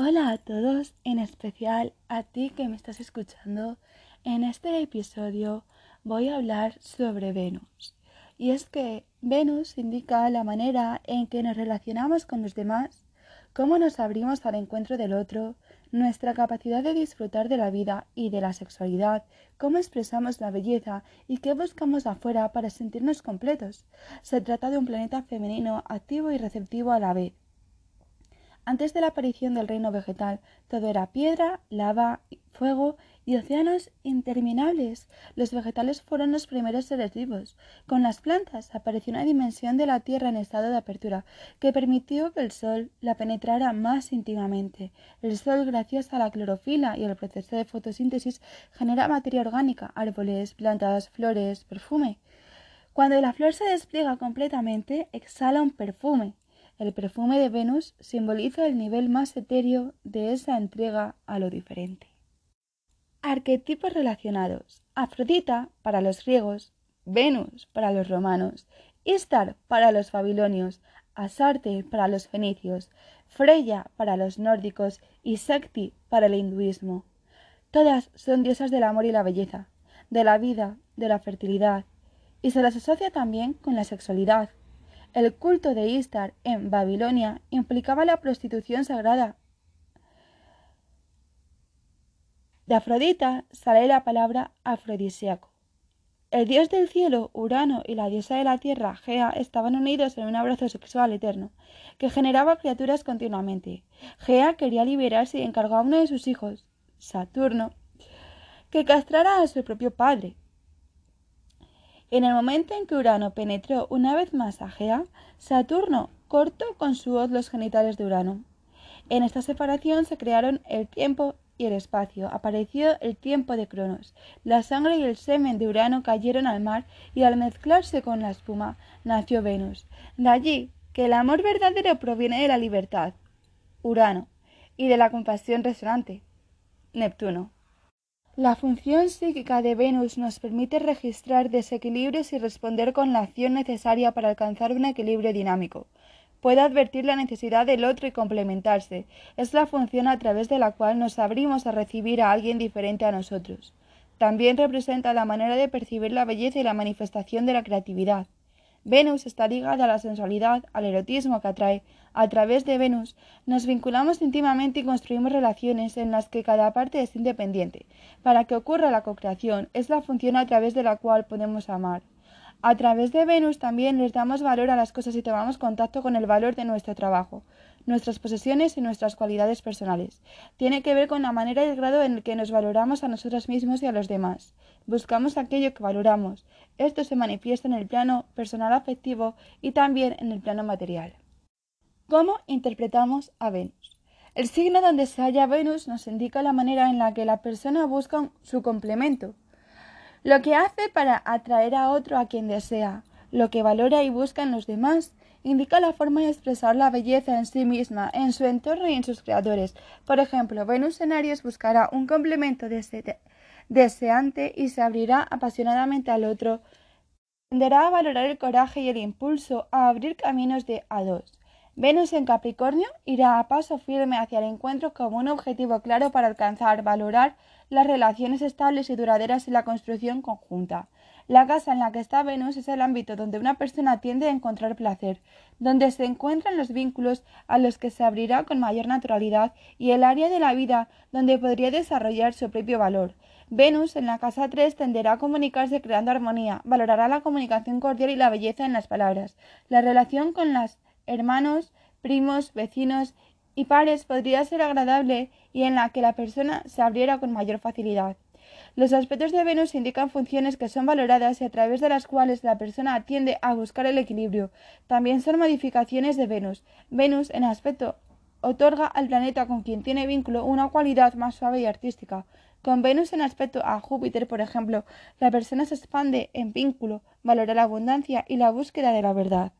Hola a todos, en especial a ti que me estás escuchando. En este episodio voy a hablar sobre Venus. Y es que Venus indica la manera en que nos relacionamos con los demás, cómo nos abrimos al encuentro del otro, nuestra capacidad de disfrutar de la vida y de la sexualidad, cómo expresamos la belleza y qué buscamos afuera para sentirnos completos. Se trata de un planeta femenino activo y receptivo a la vez antes de la aparición del reino vegetal, todo era piedra, lava, fuego y océanos interminables. Los vegetales fueron los primeros seres vivos. Con las plantas apareció una dimensión de la Tierra en estado de apertura que permitió que el Sol la penetrara más íntimamente. El Sol, gracias a la clorofila y al proceso de fotosíntesis, genera materia orgánica, árboles, plantas, flores, perfume. Cuando la flor se despliega completamente, exhala un perfume. El perfume de Venus simboliza el nivel más etéreo de esa entrega a lo diferente. Arquetipos relacionados. Afrodita para los griegos, Venus para los romanos, Istar para los babilonios, Asarte para los fenicios, Freya para los nórdicos y Sakti para el hinduismo. Todas son diosas del amor y la belleza, de la vida, de la fertilidad, y se las asocia también con la sexualidad, el culto de Istar en Babilonia implicaba la prostitución sagrada. De Afrodita sale la palabra afrodisíaco. El dios del cielo, Urano, y la diosa de la tierra, Gea, estaban unidos en un abrazo sexual eterno, que generaba criaturas continuamente. Gea quería liberarse y encargó a uno de sus hijos, Saturno, que castrara a su propio padre, en el momento en que Urano penetró una vez más a Gea, Saturno cortó con su hoz los genitales de Urano. En esta separación se crearon el tiempo y el espacio. Apareció el tiempo de Cronos. La sangre y el semen de Urano cayeron al mar y al mezclarse con la espuma nació Venus. De allí que el amor verdadero proviene de la libertad, Urano, y de la compasión resonante, Neptuno. La función psíquica de Venus nos permite registrar desequilibrios y responder con la acción necesaria para alcanzar un equilibrio dinámico. Puede advertir la necesidad del otro y complementarse. Es la función a través de la cual nos abrimos a recibir a alguien diferente a nosotros. También representa la manera de percibir la belleza y la manifestación de la creatividad. Venus está ligada a la sensualidad, al erotismo que atrae. A través de Venus nos vinculamos íntimamente y construimos relaciones en las que cada parte es independiente. Para que ocurra la cocreación es la función a través de la cual podemos amar. A través de Venus también les damos valor a las cosas y tomamos contacto con el valor de nuestro trabajo, nuestras posesiones y nuestras cualidades personales. Tiene que ver con la manera y el grado en el que nos valoramos a nosotros mismos y a los demás. Buscamos aquello que valoramos. Esto se manifiesta en el plano personal afectivo y también en el plano material. ¿Cómo interpretamos a Venus? El signo donde se halla Venus nos indica la manera en la que la persona busca su complemento, lo que hace para atraer a otro a quien desea, lo que valora y busca en los demás, indica la forma de expresar la belleza en sí misma, en su entorno y en sus creadores. Por ejemplo, Venus en buscará un complemento deseante y se abrirá apasionadamente al otro. Tenderá a valorar el coraje y el impulso a abrir caminos de a dos. Venus en Capricornio irá a paso firme hacia el encuentro como un objetivo claro para alcanzar, valorar las relaciones estables y duraderas y la construcción conjunta. La casa en la que está Venus es el ámbito donde una persona tiende a encontrar placer, donde se encuentran los vínculos a los que se abrirá con mayor naturalidad y el área de la vida donde podría desarrollar su propio valor. Venus en la casa 3 tenderá a comunicarse creando armonía, valorará la comunicación cordial y la belleza en las palabras, la relación con las hermanos, primos, vecinos y pares podría ser agradable y en la que la persona se abriera con mayor facilidad. Los aspectos de Venus indican funciones que son valoradas y a través de las cuales la persona tiende a buscar el equilibrio. También son modificaciones de Venus. Venus en aspecto otorga al planeta con quien tiene vínculo una cualidad más suave y artística. Con Venus en aspecto a Júpiter, por ejemplo, la persona se expande en vínculo, valora la abundancia y la búsqueda de la verdad.